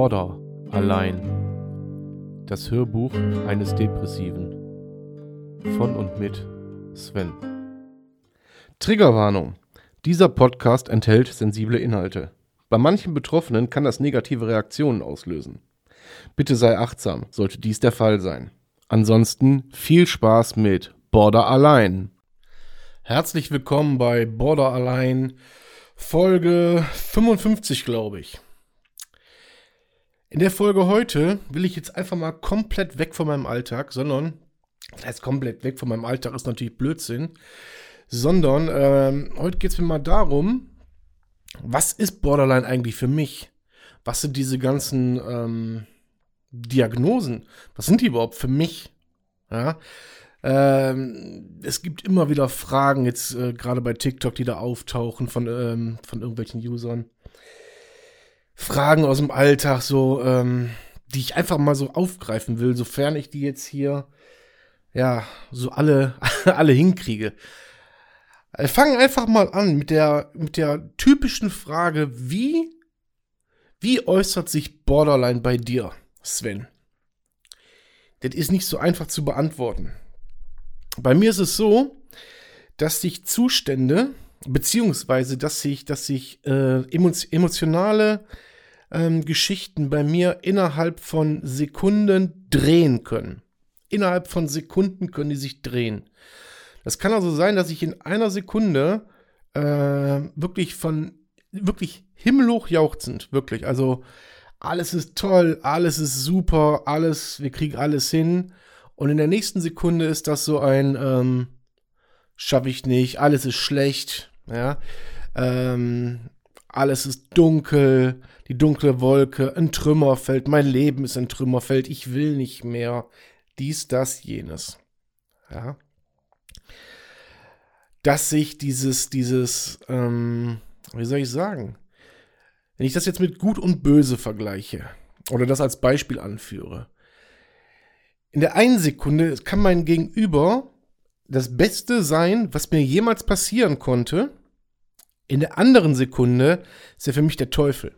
Border allein. Das Hörbuch eines Depressiven. Von und mit Sven. Triggerwarnung. Dieser Podcast enthält sensible Inhalte. Bei manchen Betroffenen kann das negative Reaktionen auslösen. Bitte sei achtsam, sollte dies der Fall sein. Ansonsten viel Spaß mit Border allein. Herzlich willkommen bei Border allein, Folge 55, glaube ich. In der Folge heute will ich jetzt einfach mal komplett weg von meinem Alltag, sondern, das heißt komplett weg von meinem Alltag ist natürlich Blödsinn, sondern ähm, heute geht es mir mal darum, was ist Borderline eigentlich für mich? Was sind diese ganzen ähm, Diagnosen? Was sind die überhaupt für mich? Ja. Ähm, es gibt immer wieder Fragen, jetzt äh, gerade bei TikTok, die da auftauchen von, ähm, von irgendwelchen Usern. Fragen aus dem Alltag, so, ähm, die ich einfach mal so aufgreifen will, sofern ich die jetzt hier, ja, so alle, alle hinkriege. Wir fangen einfach mal an mit der, mit der typischen Frage, wie, wie äußert sich Borderline bei dir, Sven? Das ist nicht so einfach zu beantworten. Bei mir ist es so, dass sich Zustände, beziehungsweise dass sich, dass sich äh, emotionale ähm, Geschichten bei mir innerhalb von Sekunden drehen können. Innerhalb von Sekunden können die sich drehen. Das kann also sein, dass ich in einer Sekunde äh, wirklich von, wirklich himmelhoch jauchzend, wirklich. Also alles ist toll, alles ist super, alles, wir kriegen alles hin. Und in der nächsten Sekunde ist das so ein, ähm, schaffe ich nicht, alles ist schlecht, ja. Ähm, alles ist dunkel, die dunkle Wolke, ein Trümmerfeld, mein Leben ist ein Trümmerfeld, ich will nicht mehr. Dies, das, jenes. Ja. Dass sich dieses, dieses, ähm, wie soll ich sagen? Wenn ich das jetzt mit Gut und Böse vergleiche oder das als Beispiel anführe, in der einen Sekunde kann mein Gegenüber das Beste sein, was mir jemals passieren konnte. In der anderen Sekunde ist er für mich der Teufel.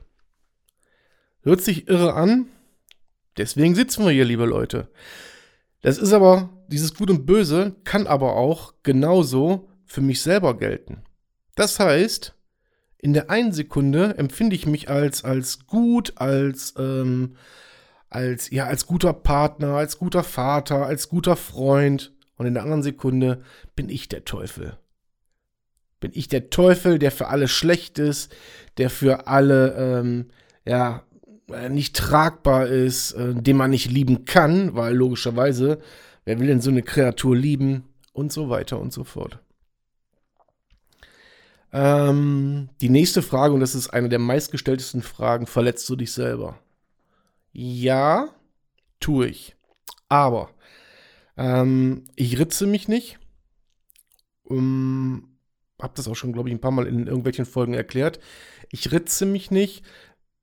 Hört sich irre an. Deswegen sitzen wir hier, liebe Leute. Das ist aber, dieses Gut und Böse kann aber auch genauso für mich selber gelten. Das heißt, in der einen Sekunde empfinde ich mich als, als gut, als, ähm, als, ja, als guter Partner, als guter Vater, als guter Freund. Und in der anderen Sekunde bin ich der Teufel. Bin ich der Teufel, der für alle schlecht ist, der für alle, ähm, ja, äh, nicht tragbar ist, äh, den man nicht lieben kann, weil logischerweise, wer will denn so eine Kreatur lieben und so weiter und so fort. Ähm, die nächste Frage, und das ist eine der meistgestelltesten Fragen, verletzt du dich selber? Ja, tue ich. Aber ähm, ich ritze mich nicht. Um, hab das auch schon, glaube ich, ein paar Mal in irgendwelchen Folgen erklärt. Ich ritze mich nicht,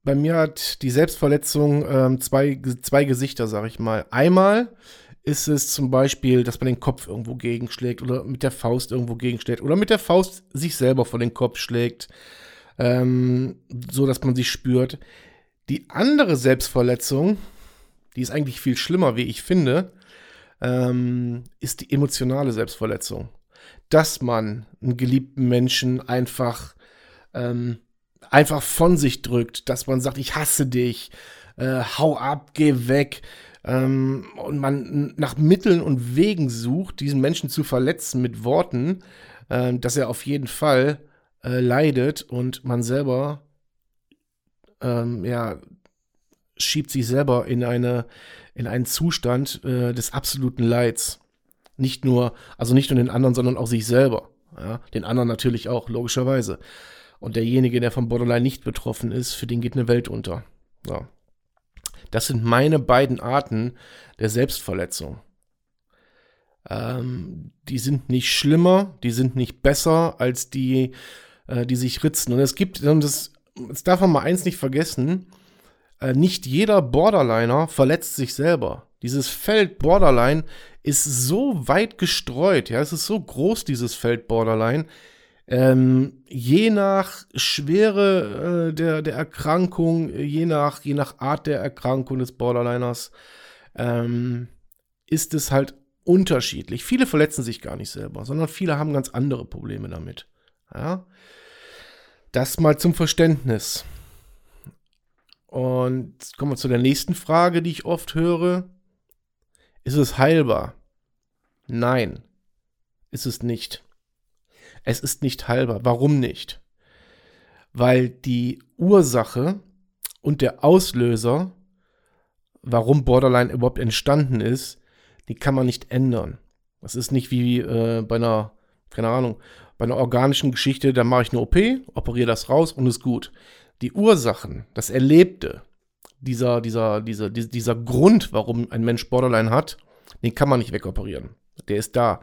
bei mir hat die Selbstverletzung ähm, zwei, zwei Gesichter, sag ich mal. Einmal ist es zum Beispiel, dass man den Kopf irgendwo gegenschlägt oder mit der Faust irgendwo gegenschlägt oder mit der Faust sich selber vor den Kopf schlägt, ähm, so dass man sich spürt. Die andere Selbstverletzung, die ist eigentlich viel schlimmer, wie ich finde, ähm, ist die emotionale Selbstverletzung. Dass man einen geliebten Menschen einfach ähm, einfach von sich drückt, dass man sagt, ich hasse dich, äh, hau ab, geh weg. Ähm, und man nach Mitteln und Wegen sucht, diesen Menschen zu verletzen mit Worten, äh, dass er auf jeden Fall äh, leidet und man selber, ähm, ja, schiebt sich selber in eine, in einen Zustand äh, des absoluten Leids. Nicht nur, also nicht nur den anderen, sondern auch sich selber. Ja? Den anderen natürlich auch, logischerweise. Und derjenige, der vom Borderline nicht betroffen ist, für den geht eine Welt unter. Ja. Das sind meine beiden Arten der Selbstverletzung. Ähm, die sind nicht schlimmer, die sind nicht besser als die, äh, die sich ritzen. Und es gibt, das, jetzt darf man mal eins nicht vergessen, äh, nicht jeder Borderliner verletzt sich selber. Dieses Feld Borderline ist so weit gestreut, ja, es ist so groß, dieses Feld Borderline Ähm, je nach Schwere äh, der, der Erkrankung, je nach, je nach Art der Erkrankung des Borderliners, ähm, ist es halt unterschiedlich. Viele verletzen sich gar nicht selber, sondern viele haben ganz andere Probleme damit. Ja? Das mal zum Verständnis. Und kommen wir zu der nächsten Frage, die ich oft höre. Ist es heilbar? Nein, ist es nicht. Es ist nicht heilbar. Warum nicht? Weil die Ursache und der Auslöser, warum Borderline überhaupt entstanden ist, die kann man nicht ändern. Das ist nicht wie äh, bei einer, keine Ahnung, bei einer organischen Geschichte, da mache ich eine OP, operiere das raus und ist gut. Die Ursachen, das Erlebte, dieser, dieser, dieser, dieser Grund, warum ein Mensch Borderline hat, den kann man nicht wegoperieren. Der ist da.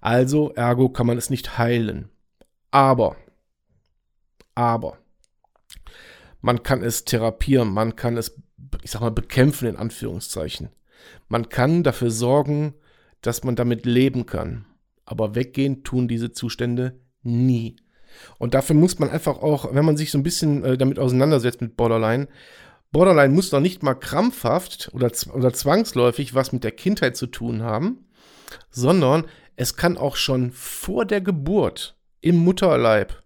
Also, ergo kann man es nicht heilen. Aber, aber, man kann es therapieren, man kann es, ich sag mal, bekämpfen in Anführungszeichen. Man kann dafür sorgen, dass man damit leben kann. Aber weggehen tun diese Zustände nie. Und dafür muss man einfach auch, wenn man sich so ein bisschen äh, damit auseinandersetzt mit Borderline, Borderline muss doch nicht mal krampfhaft oder, oder zwangsläufig was mit der Kindheit zu tun haben, sondern es kann auch schon vor der Geburt im Mutterleib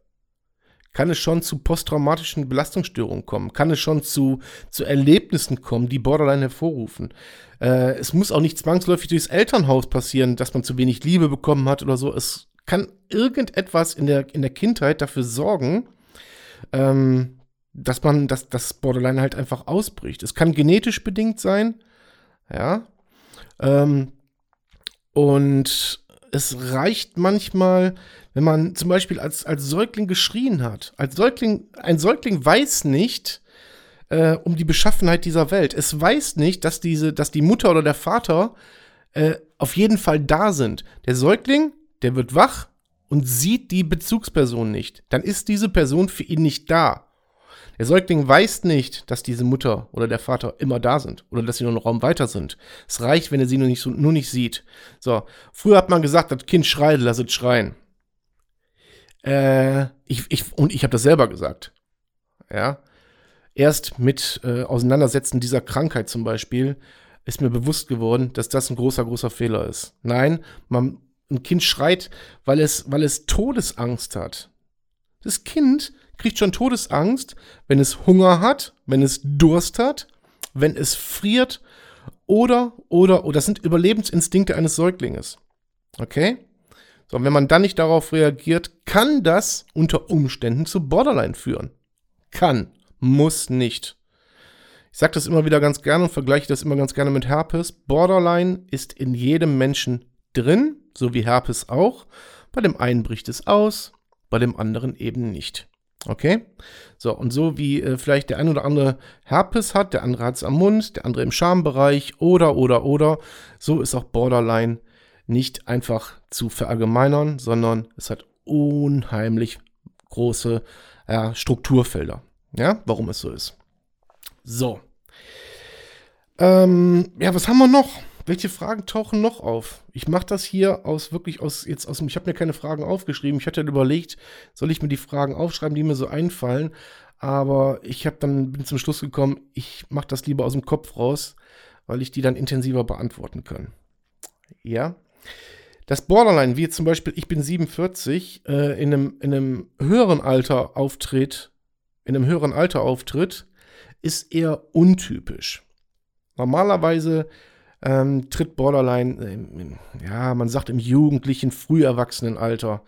kann es schon zu posttraumatischen Belastungsstörungen kommen, kann es schon zu, zu Erlebnissen kommen, die Borderline hervorrufen. Äh, es muss auch nicht zwangsläufig durchs Elternhaus passieren, dass man zu wenig Liebe bekommen hat oder so. Es kann irgendetwas in der, in der Kindheit dafür sorgen, ähm, dass man, dass das Borderline halt einfach ausbricht. Es kann genetisch bedingt sein, ja. Ähm, und es reicht manchmal, wenn man zum Beispiel als, als Säugling geschrien hat. Als Säugling, ein Säugling weiß nicht äh, um die Beschaffenheit dieser Welt. Es weiß nicht, dass diese, dass die Mutter oder der Vater äh, auf jeden Fall da sind. Der Säugling, der wird wach und sieht die Bezugsperson nicht. Dann ist diese Person für ihn nicht da. Der Säugling weiß nicht, dass diese Mutter oder der Vater immer da sind oder dass sie nur einen Raum weiter sind. Es reicht, wenn er sie nur nicht, nur nicht sieht. So, früher hat man gesagt, das Kind schreit, lass es schreien. Äh, ich, ich, und ich habe das selber gesagt. Ja. Erst mit äh, Auseinandersetzen dieser Krankheit zum Beispiel ist mir bewusst geworden, dass das ein großer, großer Fehler ist. Nein, man, ein Kind schreit, weil es, weil es Todesangst hat. Das Kind kriegt schon Todesangst, wenn es Hunger hat, wenn es Durst hat, wenn es friert oder, oder, oder das sind Überlebensinstinkte eines Säuglinges. Okay? So, und wenn man dann nicht darauf reagiert, kann das unter Umständen zu Borderline führen. Kann, muss nicht. Ich sage das immer wieder ganz gerne und vergleiche das immer ganz gerne mit Herpes. Borderline ist in jedem Menschen drin, so wie Herpes auch. Bei dem einen bricht es aus, bei dem anderen eben nicht. Okay? So, und so wie äh, vielleicht der ein oder andere Herpes hat, der andere hat es am Mund, der andere im Schambereich oder, oder, oder, so ist auch Borderline nicht einfach zu verallgemeinern, sondern es hat unheimlich große ja, Strukturfelder. Ja, warum es so ist. So. Ähm, ja, was haben wir noch? Welche Fragen tauchen noch auf? Ich mache das hier aus wirklich aus jetzt aus ich habe mir keine Fragen aufgeschrieben. Ich hatte überlegt, soll ich mir die Fragen aufschreiben, die mir so einfallen, aber ich habe dann bin zum Schluss gekommen, ich mache das lieber aus dem Kopf raus, weil ich die dann intensiver beantworten kann. Ja. Das Borderline, wie zum Beispiel, ich bin 47, äh, in, einem, in einem höheren Alter auftritt, in einem höheren Alter auftritt, ist eher untypisch. Normalerweise ähm, tritt Borderline, äh, ja, man sagt im jugendlichen, früh Erwachsenenalter,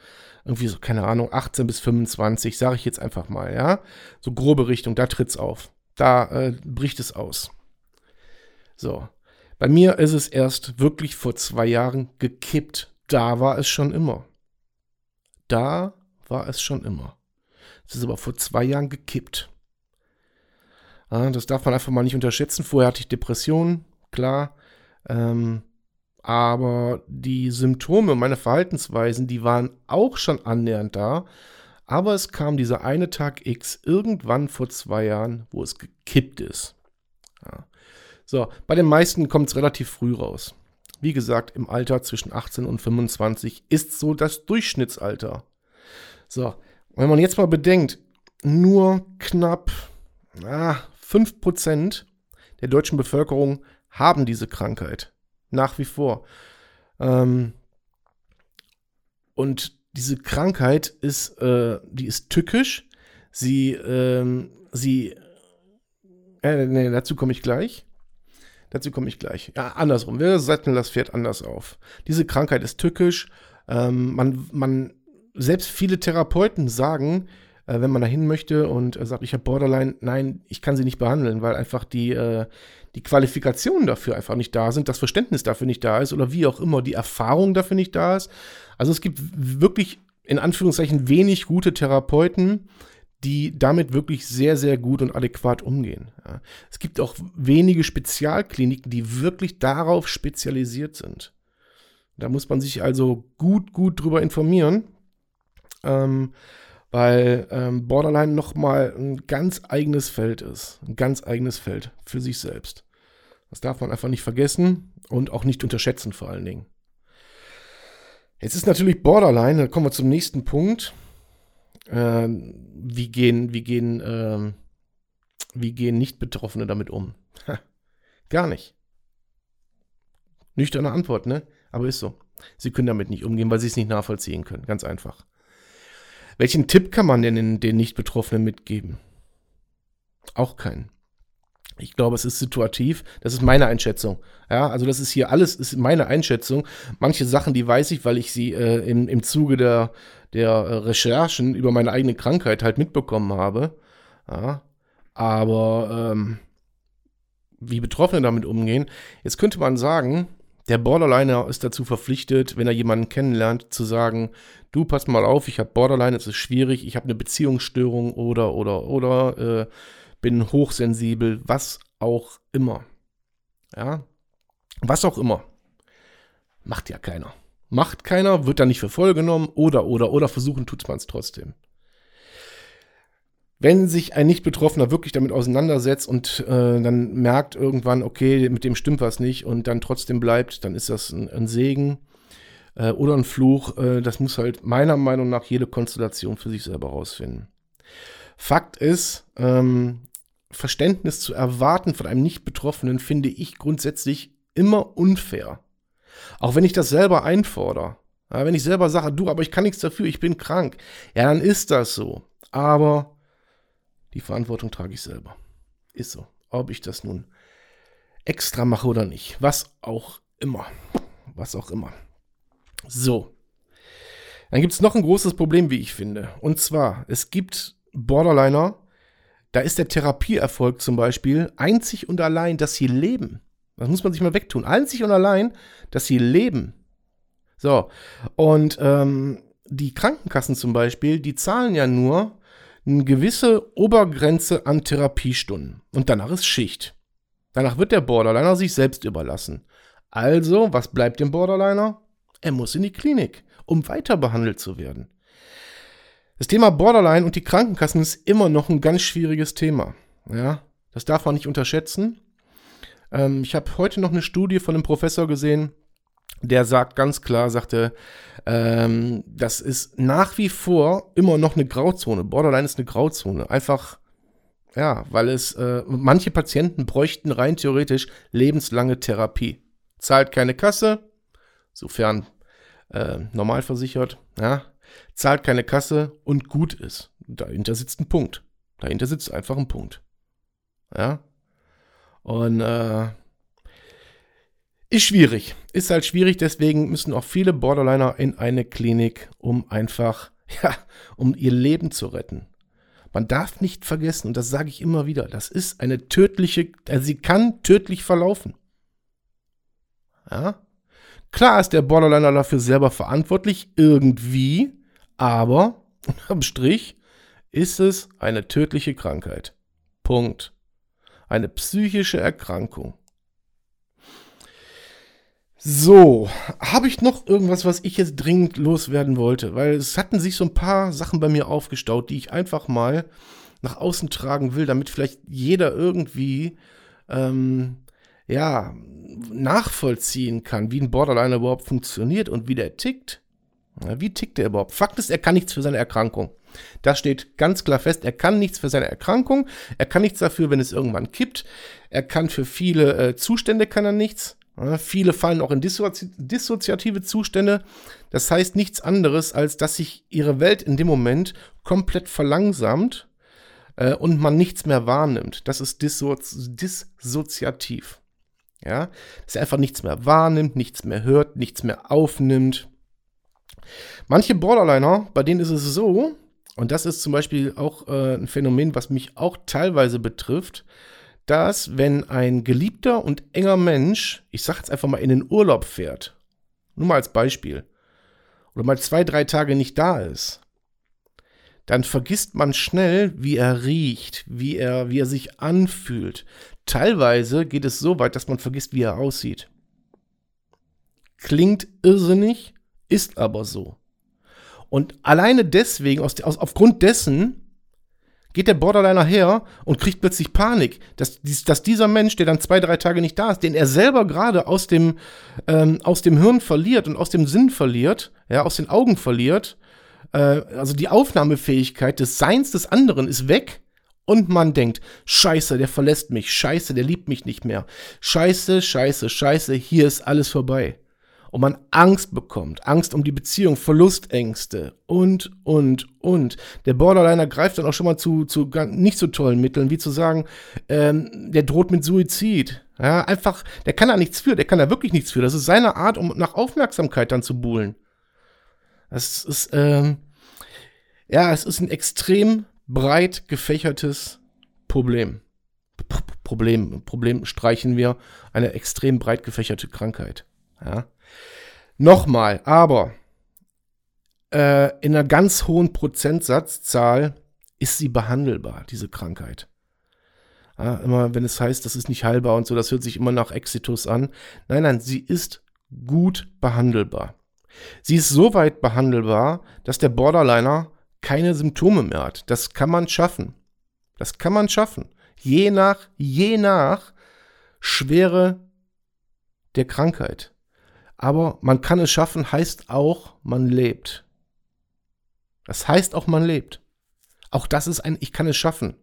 irgendwie so, keine Ahnung, 18 bis 25, sage ich jetzt einfach mal, ja. So grobe Richtung, da tritt's auf. Da äh, bricht es aus. So. Bei mir ist es erst wirklich vor zwei Jahren gekippt. Da war es schon immer. Da war es schon immer. Es ist aber vor zwei Jahren gekippt. Ja, das darf man einfach mal nicht unterschätzen. Vorher hatte ich Depressionen, klar. Ähm, aber die Symptome, meine Verhaltensweisen, die waren auch schon annähernd da. Aber es kam dieser eine Tag X irgendwann vor zwei Jahren, wo es gekippt ist. Ja. So, bei den meisten kommt es relativ früh raus. Wie gesagt, im Alter zwischen 18 und 25 ist so das Durchschnittsalter. So, wenn man jetzt mal bedenkt, nur knapp ah, 5% der deutschen Bevölkerung haben diese Krankheit. Nach wie vor. Ähm, und diese Krankheit ist, äh, die ist tückisch. Sie, ähm, sie, äh, nee, dazu komme ich gleich. Dazu komme ich gleich. Ja, andersrum. Wir satteln das Pferd anders auf. Diese Krankheit ist tückisch. Ähm, man, man, selbst viele Therapeuten sagen, äh, wenn man dahin möchte und äh, sagt, ich habe Borderline, nein, ich kann sie nicht behandeln, weil einfach die, äh, die Qualifikationen dafür einfach nicht da sind, das Verständnis dafür nicht da ist oder wie auch immer, die Erfahrung dafür nicht da ist. Also es gibt wirklich in Anführungszeichen wenig gute Therapeuten, die damit wirklich sehr, sehr gut und adäquat umgehen. Ja. Es gibt auch wenige Spezialkliniken, die wirklich darauf spezialisiert sind. Da muss man sich also gut, gut drüber informieren. Ähm, weil ähm, Borderline nochmal ein ganz eigenes Feld ist. Ein ganz eigenes Feld für sich selbst. Das darf man einfach nicht vergessen und auch nicht unterschätzen vor allen Dingen. Jetzt ist natürlich Borderline, da kommen wir zum nächsten Punkt. Äh, wie gehen, wie gehen, äh, wie gehen Nicht-Betroffene damit um? Gar nicht. Nüchterne Antwort, ne? Aber ist so. Sie können damit nicht umgehen, weil sie es nicht nachvollziehen können. Ganz einfach. Welchen Tipp kann man denn den Nicht-Betroffenen mitgeben? Auch keinen. Ich glaube, es ist situativ. Das ist meine Einschätzung. Ja, also das ist hier alles, ist meine Einschätzung. Manche Sachen, die weiß ich, weil ich sie äh, im, im Zuge der, der äh, Recherchen über meine eigene Krankheit halt mitbekommen habe. Ja, aber ähm, wie Betroffene damit umgehen, jetzt könnte man sagen, der Borderliner ist dazu verpflichtet, wenn er jemanden kennenlernt, zu sagen, du pass mal auf, ich habe Borderline, es ist schwierig, ich habe eine Beziehungsstörung oder oder oder äh, bin hochsensibel, was auch immer. Ja, was auch immer. Macht ja keiner. Macht keiner, wird da nicht für voll genommen oder oder oder versuchen tut man es trotzdem. Wenn sich ein Nicht-Betroffener wirklich damit auseinandersetzt und äh, dann merkt irgendwann, okay, mit dem stimmt was nicht und dann trotzdem bleibt, dann ist das ein, ein Segen äh, oder ein Fluch. Äh, das muss halt meiner Meinung nach jede Konstellation für sich selber rausfinden. Fakt ist, ähm, Verständnis zu erwarten von einem Nicht-Betroffenen finde ich grundsätzlich immer unfair. Auch wenn ich das selber einfordere. Ja, wenn ich selber sage, du, aber ich kann nichts dafür, ich bin krank. Ja, dann ist das so. Aber die Verantwortung trage ich selber. Ist so. Ob ich das nun extra mache oder nicht. Was auch immer. Was auch immer. So. Dann gibt es noch ein großes Problem, wie ich finde. Und zwar, es gibt Borderliner, da ist der Therapieerfolg zum Beispiel einzig und allein, dass sie leben. Das muss man sich mal wegtun. Einzig und allein, dass sie leben. So. Und ähm, die Krankenkassen zum Beispiel, die zahlen ja nur eine gewisse Obergrenze an Therapiestunden. Und danach ist Schicht. Danach wird der Borderliner sich selbst überlassen. Also, was bleibt dem Borderliner? Er muss in die Klinik, um weiter behandelt zu werden. Das Thema Borderline und die Krankenkassen ist immer noch ein ganz schwieriges Thema. Ja, das darf man nicht unterschätzen. Ähm, ich habe heute noch eine Studie von einem Professor gesehen, der sagt ganz klar, sagte, ähm, das ist nach wie vor immer noch eine Grauzone. Borderline ist eine Grauzone. Einfach, ja, weil es, äh, manche Patienten bräuchten rein theoretisch lebenslange Therapie. Zahlt keine Kasse, sofern äh, normal versichert, ja, zahlt keine Kasse und gut ist. Dahinter sitzt ein Punkt. Dahinter sitzt einfach ein Punkt. Ja. Und äh, ist schwierig. Ist halt schwierig, deswegen müssen auch viele Borderliner in eine Klinik, um einfach, ja, um ihr Leben zu retten. Man darf nicht vergessen, und das sage ich immer wieder, das ist eine tödliche, also sie kann tödlich verlaufen. Ja? Klar ist der Borderliner dafür selber verantwortlich, irgendwie, aber unterm Strich ist es eine tödliche Krankheit. Punkt. Eine psychische Erkrankung. So, habe ich noch irgendwas, was ich jetzt dringend loswerden wollte? Weil es hatten sich so ein paar Sachen bei mir aufgestaut, die ich einfach mal nach außen tragen will, damit vielleicht jeder irgendwie ähm, ja nachvollziehen kann, wie ein Borderliner überhaupt funktioniert und wie der tickt. Ja, wie tickt er überhaupt? Fakt ist, er kann nichts für seine Erkrankung. Das steht ganz klar fest. Er kann nichts für seine Erkrankung. Er kann nichts dafür, wenn es irgendwann kippt. Er kann für viele äh, Zustände kann er nichts. Ja, viele fallen auch in dissozi dissoziative Zustände. Das heißt nichts anderes, als dass sich ihre Welt in dem Moment komplett verlangsamt äh, und man nichts mehr wahrnimmt. Das ist dissozi dissoziativ. Ja, dass er einfach nichts mehr wahrnimmt, nichts mehr hört, nichts mehr aufnimmt. Manche Borderliner, bei denen ist es so, und das ist zum Beispiel auch äh, ein Phänomen, was mich auch teilweise betrifft, dass wenn ein geliebter und enger Mensch, ich sag jetzt einfach mal, in den Urlaub fährt, nur mal als Beispiel, oder mal zwei, drei Tage nicht da ist, dann vergisst man schnell, wie er riecht, wie er, wie er sich anfühlt. Teilweise geht es so weit, dass man vergisst, wie er aussieht. Klingt irrsinnig, ist aber so. Und alleine deswegen, aus, aus, aufgrund dessen, geht der Borderliner her und kriegt plötzlich Panik, dass, dass dieser Mensch, der dann zwei, drei Tage nicht da ist, den er selber gerade aus dem, ähm, aus dem Hirn verliert und aus dem Sinn verliert, ja, aus den Augen verliert, äh, also die Aufnahmefähigkeit des Seins des anderen ist weg und man denkt, scheiße, der verlässt mich, scheiße, der liebt mich nicht mehr, scheiße, scheiße, scheiße, hier ist alles vorbei und man Angst bekommt, Angst um die Beziehung, Verlustängste und, und, und. Der Borderliner greift dann auch schon mal zu, zu nicht so tollen Mitteln, wie zu sagen, ähm, der droht mit Suizid. Ja, einfach, der kann da nichts für, der kann da wirklich nichts für. Das ist seine Art, um nach Aufmerksamkeit dann zu buhlen. Das ist, ähm, ja, es ist ein extrem breit gefächertes Problem. P Problem, Problem streichen wir, eine extrem breit gefächerte Krankheit. Ja. Nochmal, aber äh, in einer ganz hohen Prozentsatzzahl ist sie behandelbar, diese Krankheit. Ja, immer wenn es heißt, das ist nicht heilbar und so, das hört sich immer nach Exitus an. Nein, nein, sie ist gut behandelbar. Sie ist so weit behandelbar, dass der Borderliner keine Symptome mehr hat. Das kann man schaffen. Das kann man schaffen. Je nach, je nach Schwere der Krankheit. Aber man kann es schaffen, heißt auch, man lebt. Das heißt auch, man lebt. Auch das ist ein, ich kann es schaffen.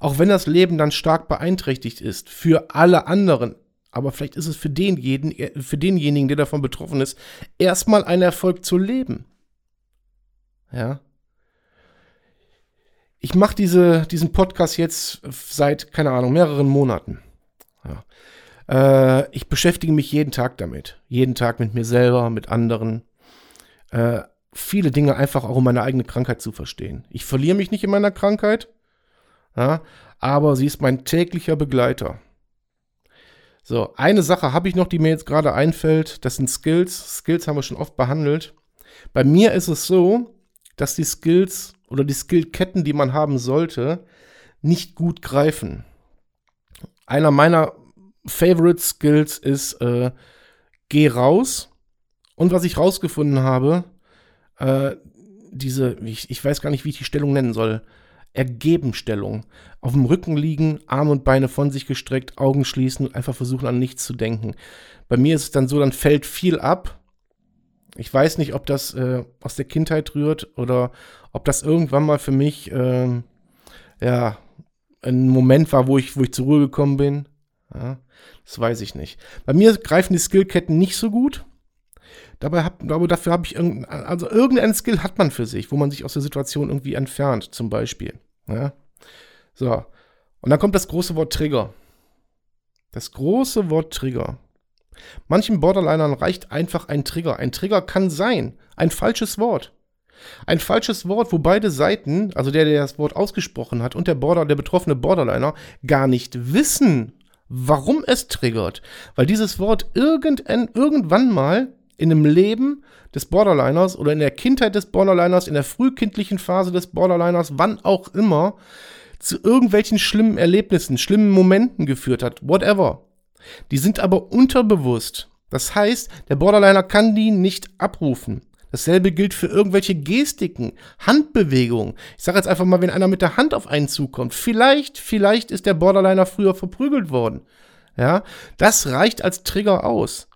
Auch wenn das Leben dann stark beeinträchtigt ist, für alle anderen, aber vielleicht ist es für denjenigen, für denjenigen, der davon betroffen ist, erstmal ein Erfolg zu leben. Ja. Ich mache diese, diesen Podcast jetzt seit, keine Ahnung, mehreren Monaten. Äh, ich beschäftige mich jeden Tag damit. Jeden Tag mit mir selber, mit anderen. Äh, viele Dinge einfach auch um meine eigene Krankheit zu verstehen. Ich verliere mich nicht in meiner Krankheit, ja, aber sie ist mein täglicher Begleiter. So, eine Sache habe ich noch, die mir jetzt gerade einfällt. Das sind Skills. Skills haben wir schon oft behandelt. Bei mir ist es so, dass die Skills oder die Skillketten, die man haben sollte, nicht gut greifen. Einer meiner Favorite Skills ist, äh, geh raus. Und was ich rausgefunden habe, äh, diese, ich, ich weiß gar nicht, wie ich die Stellung nennen soll. Ergebenstellung. Auf dem Rücken liegen, Arme und Beine von sich gestreckt, Augen schließen und einfach versuchen an nichts zu denken. Bei mir ist es dann so, dann fällt viel ab. Ich weiß nicht, ob das äh, aus der Kindheit rührt oder ob das irgendwann mal für mich äh, ja ein Moment war, wo ich, wo ich zur Ruhe gekommen bin. Ja. Das weiß ich nicht. Bei mir greifen die Skillketten nicht so gut. Dabei hab, aber dafür habe ich irgendein, also irgendein Skill hat man für sich, wo man sich aus der Situation irgendwie entfernt, zum Beispiel. Ja? So. Und dann kommt das große Wort Trigger. Das große Wort Trigger. Manchen Borderlinern reicht einfach ein Trigger. Ein Trigger kann sein ein falsches Wort. Ein falsches Wort, wo beide Seiten, also der, der das Wort ausgesprochen hat und der Border, der betroffene Borderliner, gar nicht wissen, warum es triggert. Weil dieses Wort irgendein, irgendwann mal in einem Leben des Borderliners oder in der Kindheit des Borderliners, in der frühkindlichen Phase des Borderliners, wann auch immer, zu irgendwelchen schlimmen Erlebnissen, schlimmen Momenten geführt hat, whatever. Die sind aber unterbewusst. Das heißt, der Borderliner kann die nicht abrufen. Dasselbe gilt für irgendwelche Gestiken, Handbewegungen. Ich sage jetzt einfach mal, wenn einer mit der Hand auf einen zukommt, vielleicht, vielleicht ist der Borderliner früher verprügelt worden. Ja, das reicht als Trigger aus.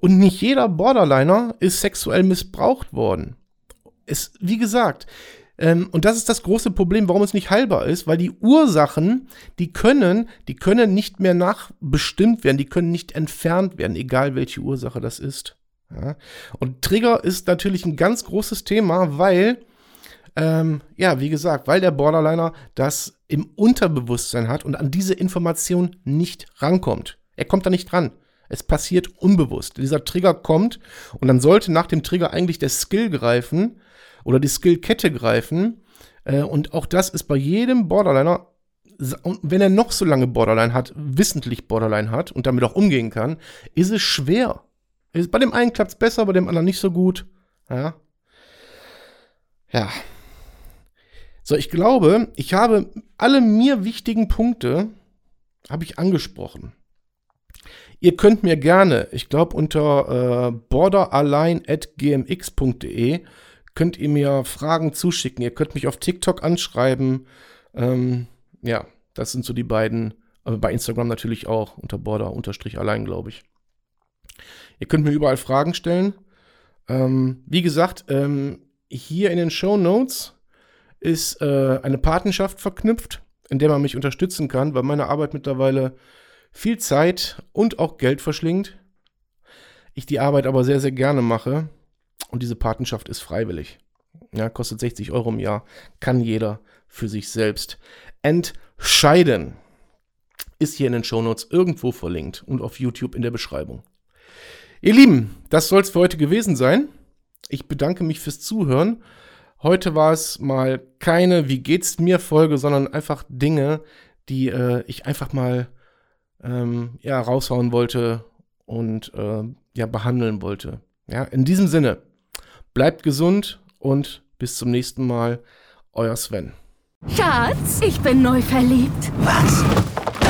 Und nicht jeder Borderliner ist sexuell missbraucht worden. Es, wie gesagt, ähm, und das ist das große Problem, warum es nicht heilbar ist, weil die Ursachen, die können, die können nicht mehr nachbestimmt werden, die können nicht entfernt werden, egal welche Ursache das ist. Ja? Und Trigger ist natürlich ein ganz großes Thema, weil, ähm, ja, wie gesagt, weil der Borderliner das im Unterbewusstsein hat und an diese Information nicht rankommt. Er kommt da nicht ran. Es passiert unbewusst. Dieser Trigger kommt und dann sollte nach dem Trigger eigentlich der Skill greifen, oder die Skillkette greifen. Äh, und auch das ist bei jedem Borderliner, wenn er noch so lange Borderline hat, wissentlich Borderline hat und damit auch umgehen kann, ist es schwer. Bei dem einen klappt es besser, bei dem anderen nicht so gut. Ja. Ja. So, ich glaube, ich habe alle mir wichtigen Punkte habe ich angesprochen. Ihr könnt mir gerne, ich glaube unter äh, borderline@gmx.de könnt ihr mir Fragen zuschicken. Ihr könnt mich auf TikTok anschreiben. Ähm, ja, das sind so die beiden. Aber bei Instagram natürlich auch unter Border unterstrich allein, glaube ich. Ihr könnt mir überall Fragen stellen. Ähm, wie gesagt, ähm, hier in den Show Notes ist äh, eine Patenschaft verknüpft, in der man mich unterstützen kann, weil meine Arbeit mittlerweile viel Zeit und auch Geld verschlingt. Ich die Arbeit aber sehr, sehr gerne mache und diese Patenschaft ist freiwillig. Ja, kostet 60 Euro im Jahr. Kann jeder für sich selbst entscheiden. Ist hier in den Shownotes irgendwo verlinkt und auf YouTube in der Beschreibung. Ihr Lieben, das soll es für heute gewesen sein. Ich bedanke mich fürs Zuhören. Heute war es mal keine Wie geht's mir Folge, sondern einfach Dinge, die äh, ich einfach mal ähm, ja, raushauen wollte und äh, ja, behandeln wollte. Ja, in diesem Sinne, Bleibt gesund und bis zum nächsten Mal. Euer Sven. Schatz, ich bin neu verliebt. Was?